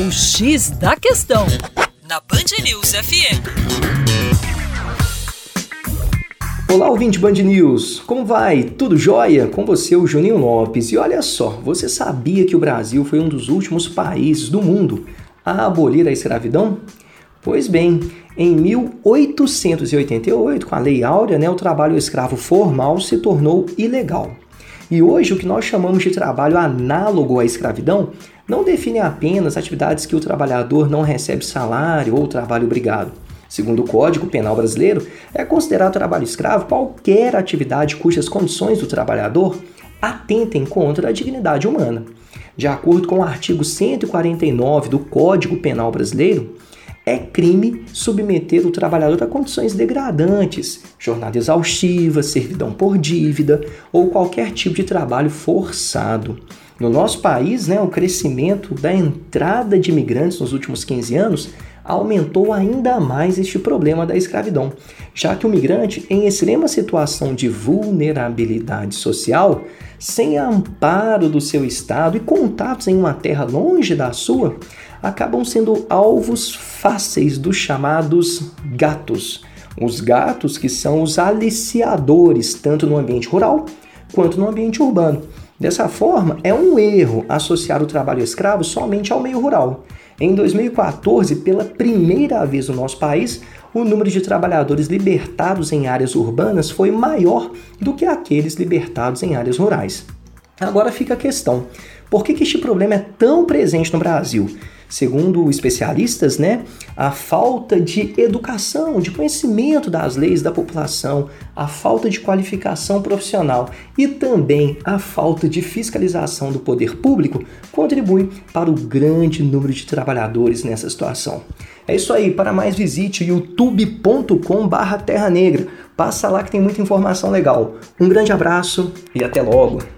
O X da Questão, na Band News FM. Olá, ouvinte Band News! Como vai? Tudo jóia? Com você, o Juninho Lopes. E olha só, você sabia que o Brasil foi um dos últimos países do mundo a abolir a escravidão? Pois bem, em 1888, com a Lei Áurea, né, o trabalho escravo formal se tornou ilegal. E hoje, o que nós chamamos de trabalho análogo à escravidão não define apenas atividades que o trabalhador não recebe salário ou trabalho obrigado. Segundo o Código Penal Brasileiro, é considerado trabalho escravo qualquer atividade cujas condições do trabalhador atentem contra a dignidade humana. De acordo com o artigo 149 do Código Penal Brasileiro, é crime submeter o trabalhador a condições degradantes, jornada exaustiva, servidão por dívida ou qualquer tipo de trabalho forçado. No nosso país, né, o crescimento da entrada de imigrantes nos últimos 15 anos aumentou ainda mais este problema da escravidão, já que o migrante, em extrema situação de vulnerabilidade social, sem amparo do seu estado e contatos em uma terra longe da sua, acabam sendo alvos fáceis dos chamados gatos. Os gatos que são os aliciadores, tanto no ambiente rural quanto no ambiente urbano. Dessa forma, é um erro associar o trabalho escravo somente ao meio rural. Em 2014, pela primeira vez no nosso país, o número de trabalhadores libertados em áreas urbanas foi maior do que aqueles libertados em áreas rurais. Agora fica a questão: por que, este problema é tão presente no Brasil? Segundo especialistas, né, a falta de educação, de conhecimento das leis da população, a falta de qualificação profissional e também a falta de fiscalização do poder público contribui para o grande número de trabalhadores nessa situação. É isso aí, para mais visite youtube.com/terra negra. Passa lá que tem muita informação legal. Um grande abraço e até logo.